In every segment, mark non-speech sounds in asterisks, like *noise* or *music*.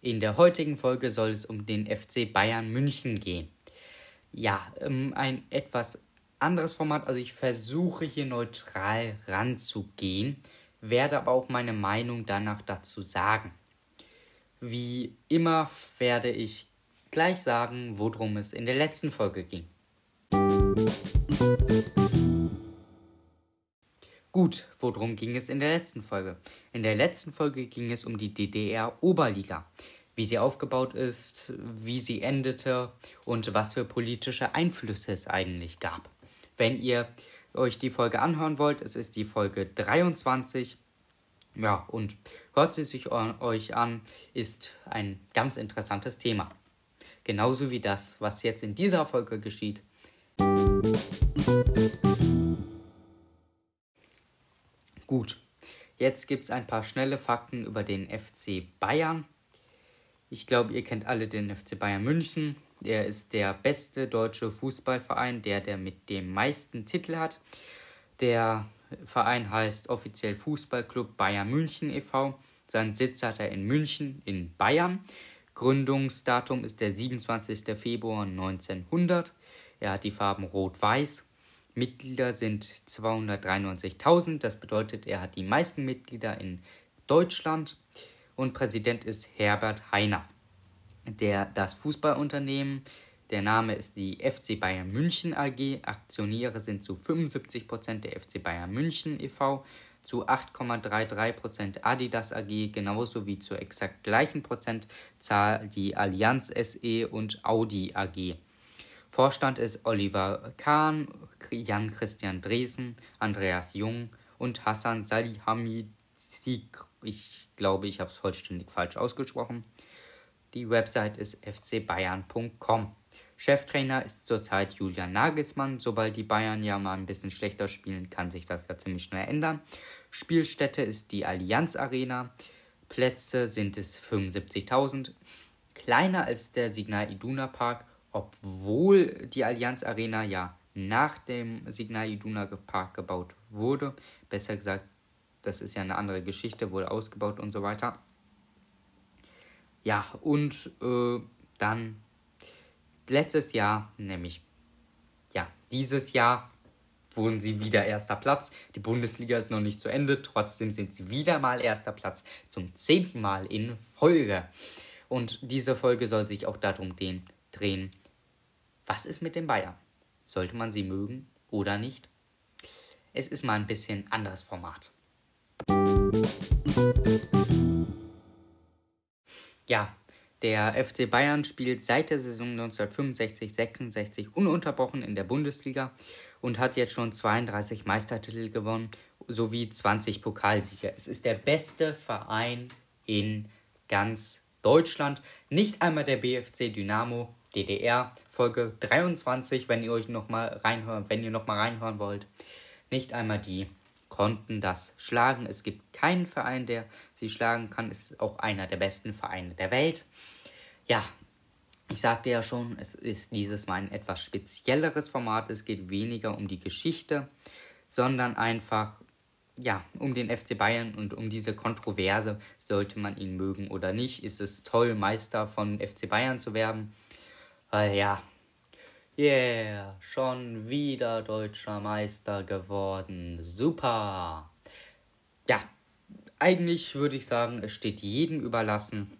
In der heutigen Folge soll es um den FC Bayern München gehen. Ja, ähm, ein etwas anderes Format. Also ich versuche hier neutral ranzugehen, werde aber auch meine Meinung danach dazu sagen. Wie immer werde ich gleich sagen, worum es in der letzten Folge ging. Gut, worum ging es in der letzten Folge? In der letzten Folge ging es um die DDR-Oberliga, wie sie aufgebaut ist, wie sie endete und was für politische Einflüsse es eigentlich gab. Wenn ihr euch die Folge anhören wollt, es ist die Folge 23. Ja, und hört sie sich euch an, ist ein ganz interessantes Thema. Genauso wie das, was jetzt in dieser Folge geschieht. Gut, jetzt gibt es ein paar schnelle Fakten über den FC Bayern. Ich glaube, ihr kennt alle den FC Bayern München. Er ist der beste deutsche Fußballverein, der, der mit dem meisten Titel hat. Der Verein heißt offiziell Fußballclub Bayern München e.V. Seinen Sitz hat er in München in Bayern. Gründungsdatum ist der 27. Februar 1900. Er hat die Farben Rot-Weiß. Mitglieder sind 293.000. Das bedeutet, er hat die meisten Mitglieder in Deutschland. Und Präsident ist Herbert Heiner. Der, das Fußballunternehmen, der Name ist die FC Bayern München AG. Aktionäre sind zu 75% der FC Bayern München e.V., zu 8,33% Adidas AG, genauso wie zur exakt gleichen Prozentzahl die Allianz SE und Audi AG. Vorstand ist Oliver Kahn, Jan-Christian Dresen, Andreas Jung und Hassan Salihamidzic. Ich glaube, ich habe es vollständig falsch ausgesprochen. Die Website ist fcbayern.com. Cheftrainer ist zurzeit Julian Nagelsmann. Sobald die Bayern ja mal ein bisschen schlechter spielen, kann sich das ja ziemlich schnell ändern. Spielstätte ist die Allianz Arena. Plätze sind es 75.000. Kleiner als der Signal Iduna Park obwohl die Allianz Arena ja nach dem Signal Iduna Park gebaut wurde. Besser gesagt, das ist ja eine andere Geschichte, wurde ausgebaut und so weiter. Ja, und äh, dann letztes Jahr, nämlich ja, dieses Jahr wurden sie wieder erster Platz. Die Bundesliga ist noch nicht zu Ende, trotzdem sind sie wieder mal erster Platz zum zehnten Mal in Folge. Und diese Folge soll sich auch darum drehen, was ist mit den Bayern? Sollte man sie mögen oder nicht? Es ist mal ein bisschen anderes Format. Ja, der FC Bayern spielt seit der Saison 1965-66 ununterbrochen in der Bundesliga und hat jetzt schon 32 Meistertitel gewonnen sowie 20 Pokalsieger. Es ist der beste Verein in ganz Deutschland. Nicht einmal der BFC Dynamo DDR Folge 23, wenn ihr euch noch mal reinhören, wenn ihr noch mal reinhören wollt. Nicht einmal die konnten das schlagen. Es gibt keinen Verein, der sie schlagen kann. Es ist auch einer der besten Vereine der Welt. Ja, ich sagte ja schon, es ist dieses Mal ein etwas spezielleres Format. Es geht weniger um die Geschichte, sondern einfach ja, um den FC Bayern und um diese Kontroverse, sollte man ihn mögen oder nicht. Ist es toll, Meister von FC Bayern zu werden? Weil ja, yeah, schon wieder deutscher Meister geworden. Super. Ja, eigentlich würde ich sagen, es steht jedem überlassen.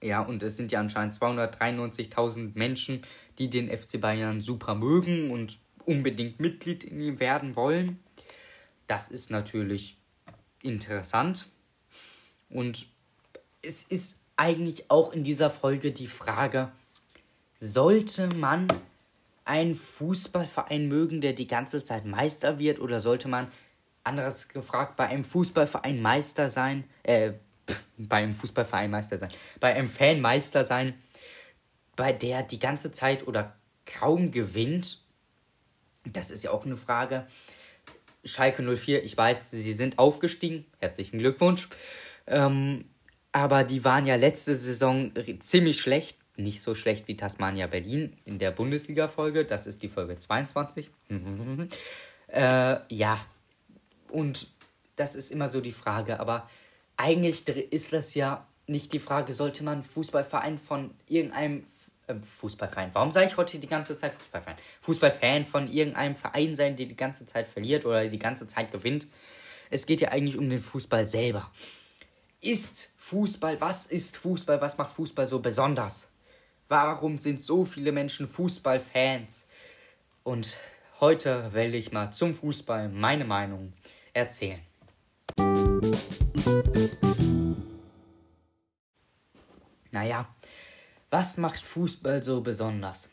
Ja, und es sind ja anscheinend 293.000 Menschen, die den FC Bayern super mögen und unbedingt Mitglied in ihm werden wollen. Das ist natürlich interessant. Und es ist eigentlich auch in dieser Folge die Frage, sollte man einen Fußballverein mögen, der die ganze Zeit Meister wird, oder sollte man, anderes gefragt, bei einem Fußballverein Meister sein, äh, bei einem Fußballverein Meister sein, bei einem Fan Meister sein, bei der die ganze Zeit oder kaum gewinnt? Das ist ja auch eine Frage. Schalke 04, ich weiß, sie sind aufgestiegen. Herzlichen Glückwunsch. Ähm, aber die waren ja letzte Saison ziemlich schlecht nicht so schlecht wie Tasmania Berlin in der Bundesliga-Folge. Das ist die Folge 22. *laughs* äh, ja, und das ist immer so die Frage, aber eigentlich ist das ja nicht die Frage, sollte man Fußballverein von irgendeinem äh, Fußballverein. Warum sage ich heute die ganze Zeit Fußballverein? Fußballfan von irgendeinem Verein sein, der die ganze Zeit verliert oder die ganze Zeit gewinnt. Es geht ja eigentlich um den Fußball selber. Ist Fußball, was ist Fußball, was macht Fußball so besonders? Warum sind so viele Menschen Fußballfans? Und heute will ich mal zum Fußball meine Meinung erzählen. Naja, was macht Fußball so besonders?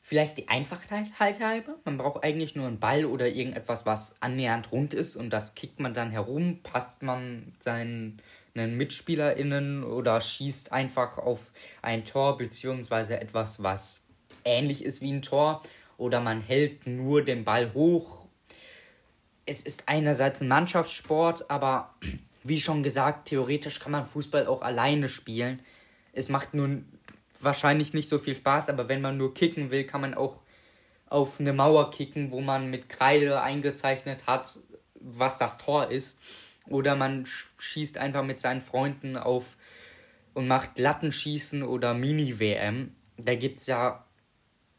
Vielleicht die Einfachheit halber. Man braucht eigentlich nur einen Ball oder irgendetwas, was annähernd rund ist und das kickt man dann herum, passt man seinen MitspielerInnen oder schießt einfach auf ein Tor beziehungsweise etwas, was ähnlich ist wie ein Tor oder man hält nur den Ball hoch. Es ist einerseits ein Mannschaftssport, aber *clears throat* wie schon gesagt, theoretisch kann man Fußball auch alleine spielen. Es macht nun wahrscheinlich nicht so viel Spaß, aber wenn man nur kicken will, kann man auch auf eine Mauer kicken, wo man mit Kreide eingezeichnet hat, was das Tor ist. Oder man schießt einfach mit seinen Freunden auf und macht Lattenschießen oder Mini-WM. Da gibt es ja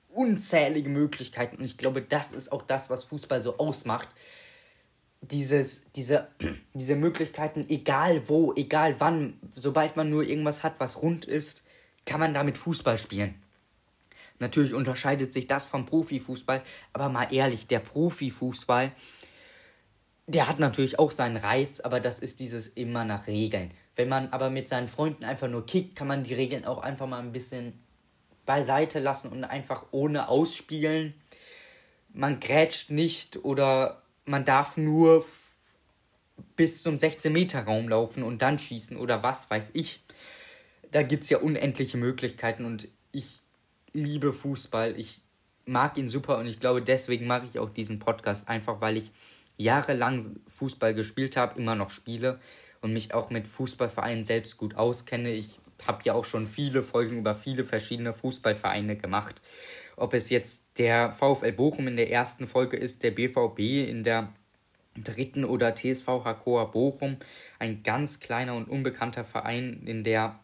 unzählige Möglichkeiten und ich glaube, das ist auch das, was Fußball so ausmacht. Dieses, diese, *clears throat* diese Möglichkeiten, egal wo, egal wann, sobald man nur irgendwas hat, was rund ist, kann man damit Fußball spielen. Natürlich unterscheidet sich das vom Profifußball, aber mal ehrlich, der Profifußball, der hat natürlich auch seinen Reiz, aber das ist dieses immer nach Regeln. Wenn man aber mit seinen Freunden einfach nur kickt, kann man die Regeln auch einfach mal ein bisschen beiseite lassen und einfach ohne ausspielen. Man grätscht nicht oder man darf nur bis zum 16-Meter-Raum laufen und dann schießen oder was weiß ich. Da gibt es ja unendliche Möglichkeiten und ich liebe Fußball. Ich mag ihn super und ich glaube, deswegen mache ich auch diesen Podcast einfach, weil ich jahrelang Fußball gespielt habe, immer noch spiele und mich auch mit Fußballvereinen selbst gut auskenne. Ich habe ja auch schon viele Folgen über viele verschiedene Fußballvereine gemacht. Ob es jetzt der VfL Bochum in der ersten Folge ist, der BVB in der dritten oder TSV Hakoa Bochum, ein ganz kleiner und unbekannter Verein in der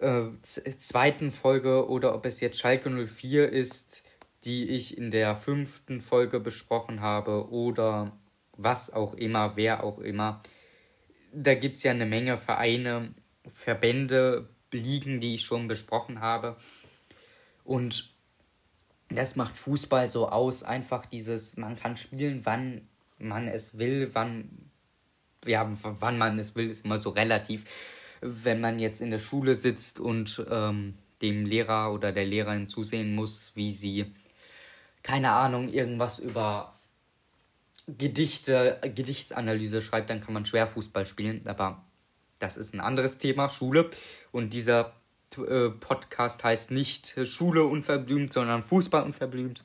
äh, zweiten Folge oder ob es jetzt Schalke 04 ist, die ich in der fünften Folge besprochen habe oder was auch immer, wer auch immer. Da gibt es ja eine Menge Vereine, Verbände, Ligen, die ich schon besprochen habe. Und das macht Fußball so aus, einfach dieses, man kann spielen, wann man es will, wann, ja, wann man es will, ist immer so relativ. Wenn man jetzt in der Schule sitzt und ähm, dem Lehrer oder der Lehrerin zusehen muss, wie sie, keine Ahnung, irgendwas über Gedichte, Gedichtsanalyse schreibt, dann kann man schwer Fußball spielen, aber das ist ein anderes Thema, Schule. Und dieser äh, Podcast heißt nicht Schule unverblümt, sondern Fußball unverblümt.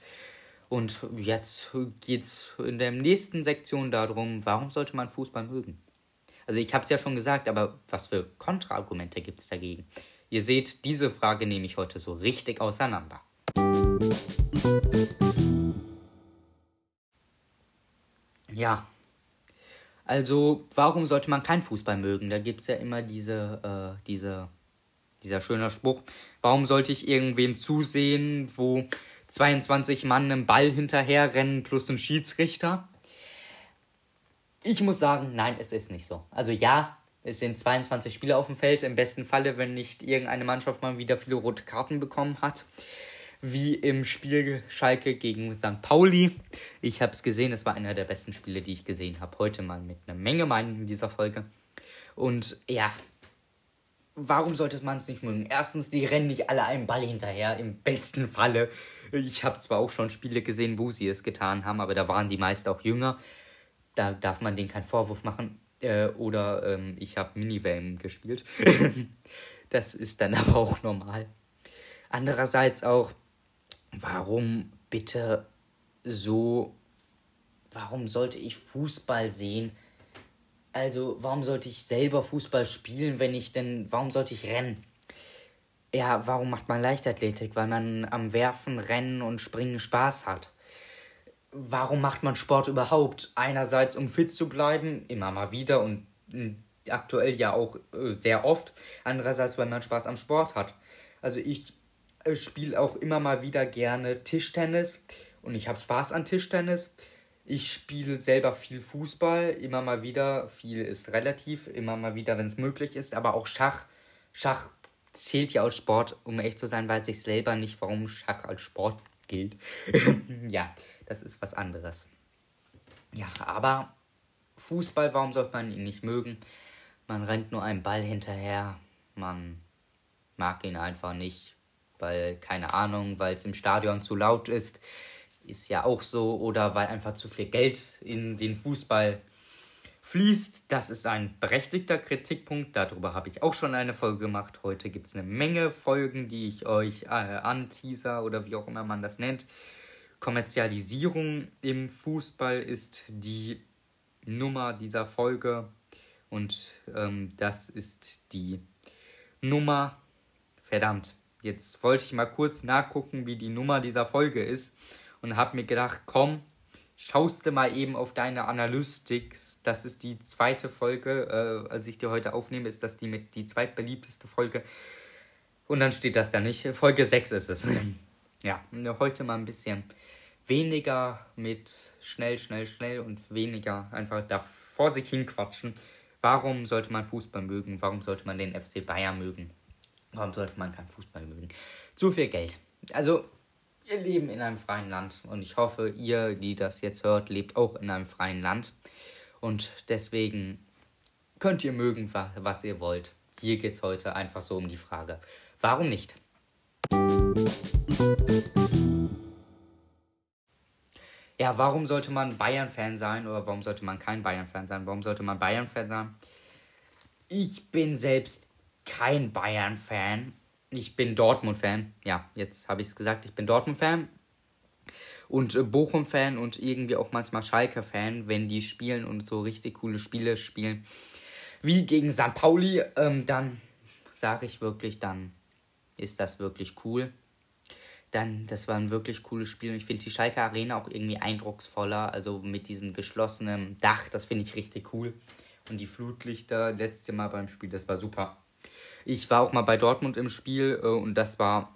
Und jetzt geht es in der nächsten Sektion darum, warum sollte man Fußball mögen? Also ich habe es ja schon gesagt, aber was für Kontraargumente gibt es dagegen? Ihr seht, diese Frage nehme ich heute so richtig auseinander. Ja, also, warum sollte man keinen Fußball mögen? Da gibt es ja immer diese, äh, diese, dieser schöne Spruch. Warum sollte ich irgendwem zusehen, wo 22 Mann einem Ball hinterherrennen plus ein Schiedsrichter? Ich muss sagen, nein, es ist nicht so. Also ja, es sind 22 Spieler auf dem Feld, im besten Falle, wenn nicht irgendeine Mannschaft mal wieder viele rote Karten bekommen hat wie im Spiel Schalke gegen St. Pauli. Ich habe es gesehen, es war einer der besten Spiele, die ich gesehen habe. Heute mal mit einer Menge Meinung in dieser Folge. Und ja, warum sollte man es nicht mögen? Erstens, die rennen nicht alle einem Ball hinterher, im besten Falle. Ich habe zwar auch schon Spiele gesehen, wo sie es getan haben, aber da waren die meist auch jünger. Da darf man denen keinen Vorwurf machen. Äh, oder ähm, ich habe Minivan gespielt. *laughs* das ist dann aber auch normal. Andererseits auch, warum bitte so, warum sollte ich Fußball sehen? Also, warum sollte ich selber Fußball spielen, wenn ich denn, warum sollte ich rennen? Ja, warum macht man Leichtathletik? Weil man am Werfen, Rennen und Springen Spaß hat. Warum macht man Sport überhaupt? Einerseits, um fit zu bleiben, immer mal wieder und aktuell ja auch äh, sehr oft. Andererseits, weil man Spaß am Sport hat. Also ich spiele auch immer mal wieder gerne Tischtennis und ich habe Spaß an Tischtennis. Ich spiele selber viel Fußball, immer mal wieder. Viel ist relativ, immer mal wieder, wenn es möglich ist. Aber auch Schach. Schach zählt ja als Sport, um echt zu sein, weiß ich selber nicht, warum Schach als Sport gilt. *laughs* ja, das ist was anderes. Ja, aber Fußball, warum sollte man ihn nicht mögen? Man rennt nur einem Ball hinterher. Man mag ihn einfach nicht, weil, keine Ahnung, weil es im Stadion zu laut ist. Ist ja auch so. Oder weil einfach zu viel Geld in den Fußball fließt. Das ist ein berechtigter Kritikpunkt. Darüber habe ich auch schon eine Folge gemacht. Heute gibt es eine Menge Folgen, die ich euch äh, anteaser oder wie auch immer man das nennt. Kommerzialisierung im Fußball ist die Nummer dieser Folge. Und ähm, das ist die Nummer. Verdammt. Jetzt wollte ich mal kurz nachgucken, wie die Nummer dieser Folge ist. Und habe mir gedacht, komm, schaust du mal eben auf deine Analytics. Das ist die zweite Folge, äh, als ich dir heute aufnehme, ist das die mit die zweitbeliebteste Folge. Und dann steht das da nicht. Folge 6 ist es. *laughs* ja, heute mal ein bisschen weniger mit schnell, schnell, schnell und weniger einfach da vor sich hin quatschen. Warum sollte man Fußball mögen? Warum sollte man den FC Bayern mögen? Warum sollte man keinen Fußball mögen? Zu viel Geld. Also, wir leben in einem freien Land und ich hoffe, ihr, die das jetzt hört, lebt auch in einem freien Land. Und deswegen könnt ihr mögen, was ihr wollt. Hier geht es heute einfach so um die Frage, warum nicht? Ja, warum sollte man Bayern-Fan sein oder warum sollte man kein Bayern-Fan sein? Warum sollte man Bayern-Fan sein? Ich bin selbst kein Bayern-Fan ich bin Dortmund-Fan. Ja, jetzt habe ich es gesagt, ich bin Dortmund-Fan. Und äh, Bochum-Fan und irgendwie auch manchmal Schalke-Fan, wenn die spielen und so richtig coole Spiele spielen. Wie gegen St. Pauli, ähm, dann sage ich wirklich, dann ist das wirklich cool. Dann, das war ein wirklich cooles Spiel. Und ich finde die Schalke Arena auch irgendwie eindrucksvoller. Also mit diesem geschlossenen Dach, das finde ich richtig cool. Und die Flutlichter, letzte Mal beim Spiel, das war super. Ich war auch mal bei Dortmund im Spiel äh, und das war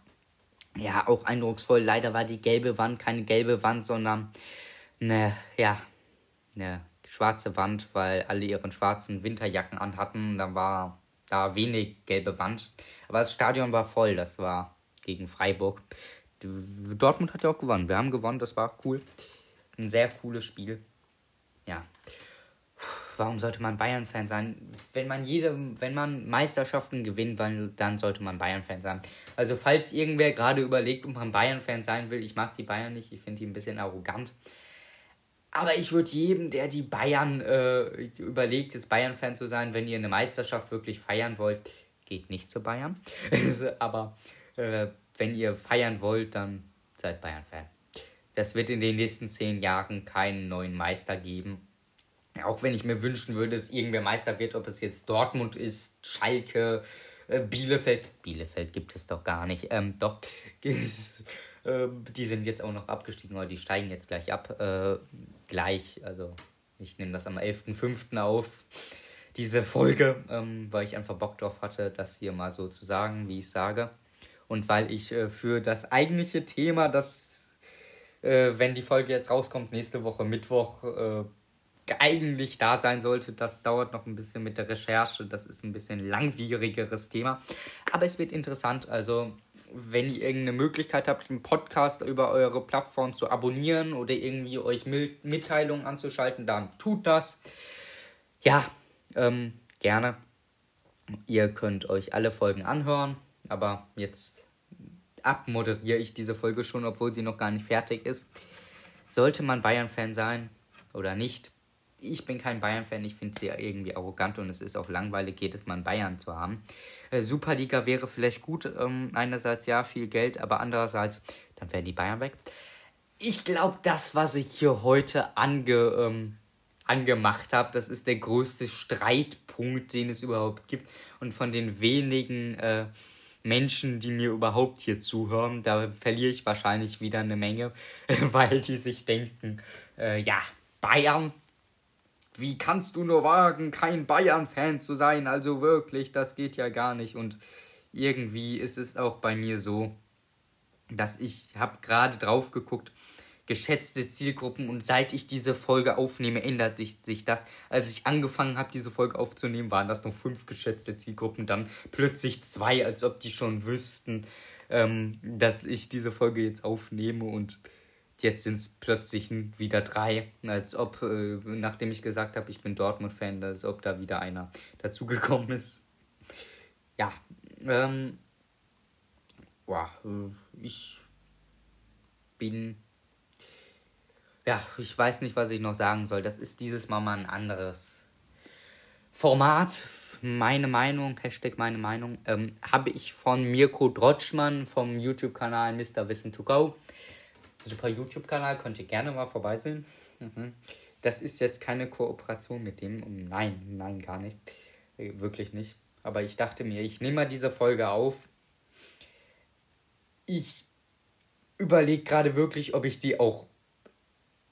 ja auch eindrucksvoll. Leider war die gelbe Wand keine gelbe Wand, sondern eine, ja, eine schwarze Wand, weil alle ihren schwarzen Winterjacken anhatten. Da war da wenig gelbe Wand. Aber das Stadion war voll, das war gegen Freiburg. Dortmund hat ja auch gewonnen. Wir haben gewonnen, das war cool. Ein sehr cooles Spiel. Ja warum sollte man Bayern-Fan sein? Wenn man jede, wenn man Meisterschaften gewinnt, dann sollte man Bayern-Fan sein. Also falls irgendwer gerade überlegt, ob man Bayern-Fan sein will, ich mag die Bayern nicht, ich finde die ein bisschen arrogant. Aber ich würde jedem, der die Bayern äh, überlegt, jetzt Bayern-Fan zu sein, wenn ihr eine Meisterschaft wirklich feiern wollt, geht nicht zu Bayern. *laughs* Aber äh, wenn ihr feiern wollt, dann seid Bayern-Fan. Das wird in den nächsten zehn Jahren keinen neuen Meister geben auch wenn ich mir wünschen würde, dass irgendwer Meister wird, ob es jetzt Dortmund ist, Schalke, äh, Bielefeld. Bielefeld gibt es doch gar nicht. Ähm, doch. *laughs* Ähm, die sind jetzt auch noch abgestiegen, oder die steigen jetzt gleich ab. Äh, gleich, also ich nehme das am 11.05. auf, diese Folge, ähm, weil ich einfach Bock drauf hatte, das hier mal so zu sagen, wie ich sage. Und weil ich äh, für das eigentliche Thema, das, äh, wenn die Folge jetzt rauskommt, nächste Woche Mittwoch, äh, eigentlich da sein sollte. Das dauert noch ein bisschen mit der Recherche. Das ist ein bisschen langwierigeres Thema. Aber es wird interessant. Also, wenn ihr irgendeine Möglichkeit habt, einen Podcast über eure Plattform zu abonnieren oder irgendwie euch Mitteilungen anzuschalten, dann tut das. Ja, ähm, gerne. Ihr könnt euch alle Folgen anhören. Aber jetzt abmoderiere ich diese Folge schon, obwohl sie noch gar nicht fertig ist. Sollte man Bayern-Fan sein oder nicht, ich bin kein Bayern-Fan, ich finde sie irgendwie arrogant und es ist auch langweilig, jedes Mal einen Bayern zu haben. Äh, Superliga wäre vielleicht gut, ähm, einerseits ja, viel Geld, aber andererseits, dann wären die Bayern weg. Ich glaube, das, was ich hier heute ange, ähm, angemacht habe, das ist der größte Streitpunkt, den es überhaupt gibt. Und von den wenigen äh, Menschen, die mir überhaupt hier zuhören, da verliere ich wahrscheinlich wieder eine Menge, *laughs* weil die sich denken, äh, ja, Bayern wie kannst du nur wagen, kein Bayern-Fan zu sein? Also wirklich, das geht ja gar nicht. Und irgendwie ist es auch bei mir so, dass ich habe gerade drauf geguckt, geschätzte Zielgruppen und seit ich diese Folge aufnehme, ändert sich das. Als ich angefangen habe, diese Folge aufzunehmen, waren das noch fünf geschätzte Zielgruppen, dann plötzlich zwei, als ob die schon wüssten, ähm, dass ich diese Folge jetzt aufnehme und jetzt sind es plötzlich wieder drei, als ob, äh, nachdem ich gesagt habe, ich bin Dortmund-Fan, als ob da wieder einer dazugekommen ist. Ja, ähm, wow, ich bin ja, ich weiß nicht, was ich noch sagen soll. Das ist dieses Mal mal ein anderes Format. Meine Meinung, Hashtag meine Meinung, ähm, habe ich von Mirko Drotschmann vom YouTube-Kanal Mr. Wissen to Go. Super YouTube-Kanal, könnt ihr gerne mal vorbeisehen. Mhm. Das ist jetzt keine Kooperation mit dem. Nein, nein, gar nicht. Äh, wirklich nicht. Aber ich dachte mir, ich nehme mal diese Folge auf. Ich überlege gerade wirklich, ob ich die auch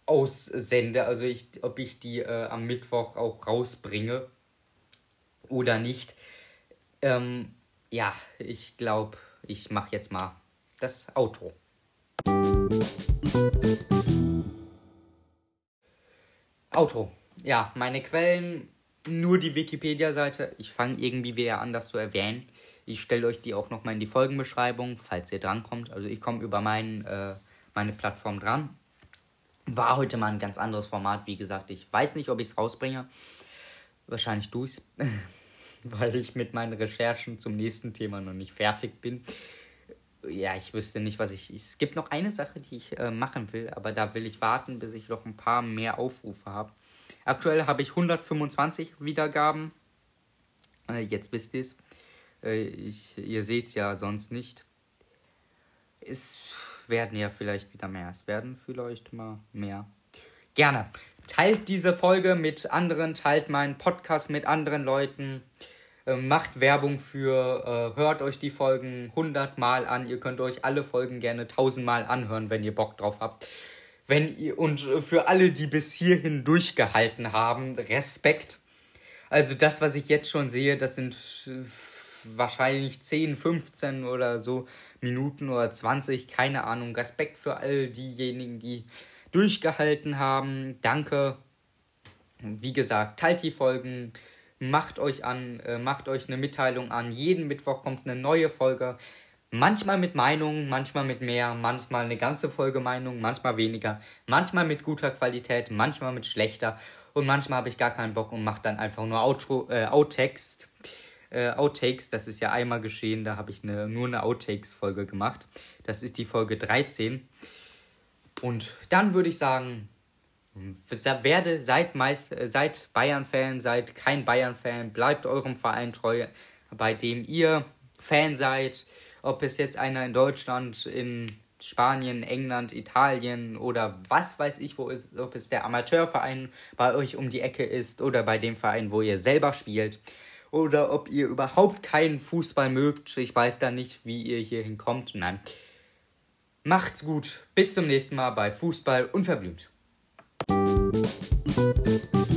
aussende, also ich, ob ich die äh, am Mittwoch auch rausbringe oder nicht. Ähm, ja, ich glaube, ich mache jetzt mal das Outro. Outro. Ja, meine Quellen, nur die Wikipedia-Seite. Ich fange irgendwie wieder an, das zu erwähnen. Ich stelle euch die auch nochmal in die Folgenbeschreibung, falls ihr drankommt. Also ich komme über mein, äh, meine Plattform dran. War heute mal ein ganz anderes Format. Wie gesagt, ich weiß nicht, ob ich es rausbringe. Wahrscheinlich tue ich es, *laughs* weil ich mit meinen Recherchen zum nächsten Thema noch nicht fertig bin. Ja, ich wüsste nicht, was ich. Es gibt noch eine Sache, die ich äh, machen will, aber da will ich warten, bis ich noch ein paar mehr Aufrufe habe. Aktuell habe ich 125 Wiedergaben. Äh, jetzt wisst ihr es. Äh, ihr seht es ja sonst nicht. Ist werden ja vielleicht wieder mehr. Es werden vielleicht mal mehr. Gerne. Teilt diese Folge mit anderen, teilt meinen Podcast mit anderen Leuten. Äh, macht Werbung für, äh, hört euch die Folgen 100 Mal an. Ihr könnt euch alle Folgen gerne 1000 Mal anhören, wenn ihr Bock drauf habt. Wenn ihr, und für alle, die bis hierhin durchgehalten haben, Respekt. Also das, was ich jetzt schon sehe, das sind wahrscheinlich 10, 15 oder so Minuten oder 20, keine Ahnung. Respekt für all diejenigen, die durchgehalten haben. Danke. Wie gesagt, teilt die Folgen, macht euch an, äh, macht euch eine Mitteilung an. Jeden Mittwoch kommt eine neue Folge. Manchmal mit Meinung, manchmal mit mehr, manchmal eine ganze Folge Meinung, manchmal weniger, manchmal mit guter Qualität, manchmal mit schlechter und manchmal habe ich gar keinen Bock und mache dann einfach nur Outro, äh, Outtext äh, Outtakes. Das ist ja einmal geschehen, da habe ich eine, nur eine Outtakes-Folge gemacht. Das ist die Folge 13. Und dann würde ich sagen, werde, seid, meist, seid Bayern-Fan, seid kein Bayern-Fan, bleibt eurem Verein treu, bei dem ihr Fan seid. Ob es jetzt einer in Deutschland, in Spanien, England, Italien oder was weiß ich, wo ist, ob es der Amateurverein bei euch um die Ecke ist oder bei dem Verein, wo ihr selber spielt oder ob ihr überhaupt keinen Fußball mögt. Ich weiß da nicht, wie ihr hier hinkommt. Nein. Macht's gut. Bis zum nächsten Mal bei Fußball unverblümt. Thank you.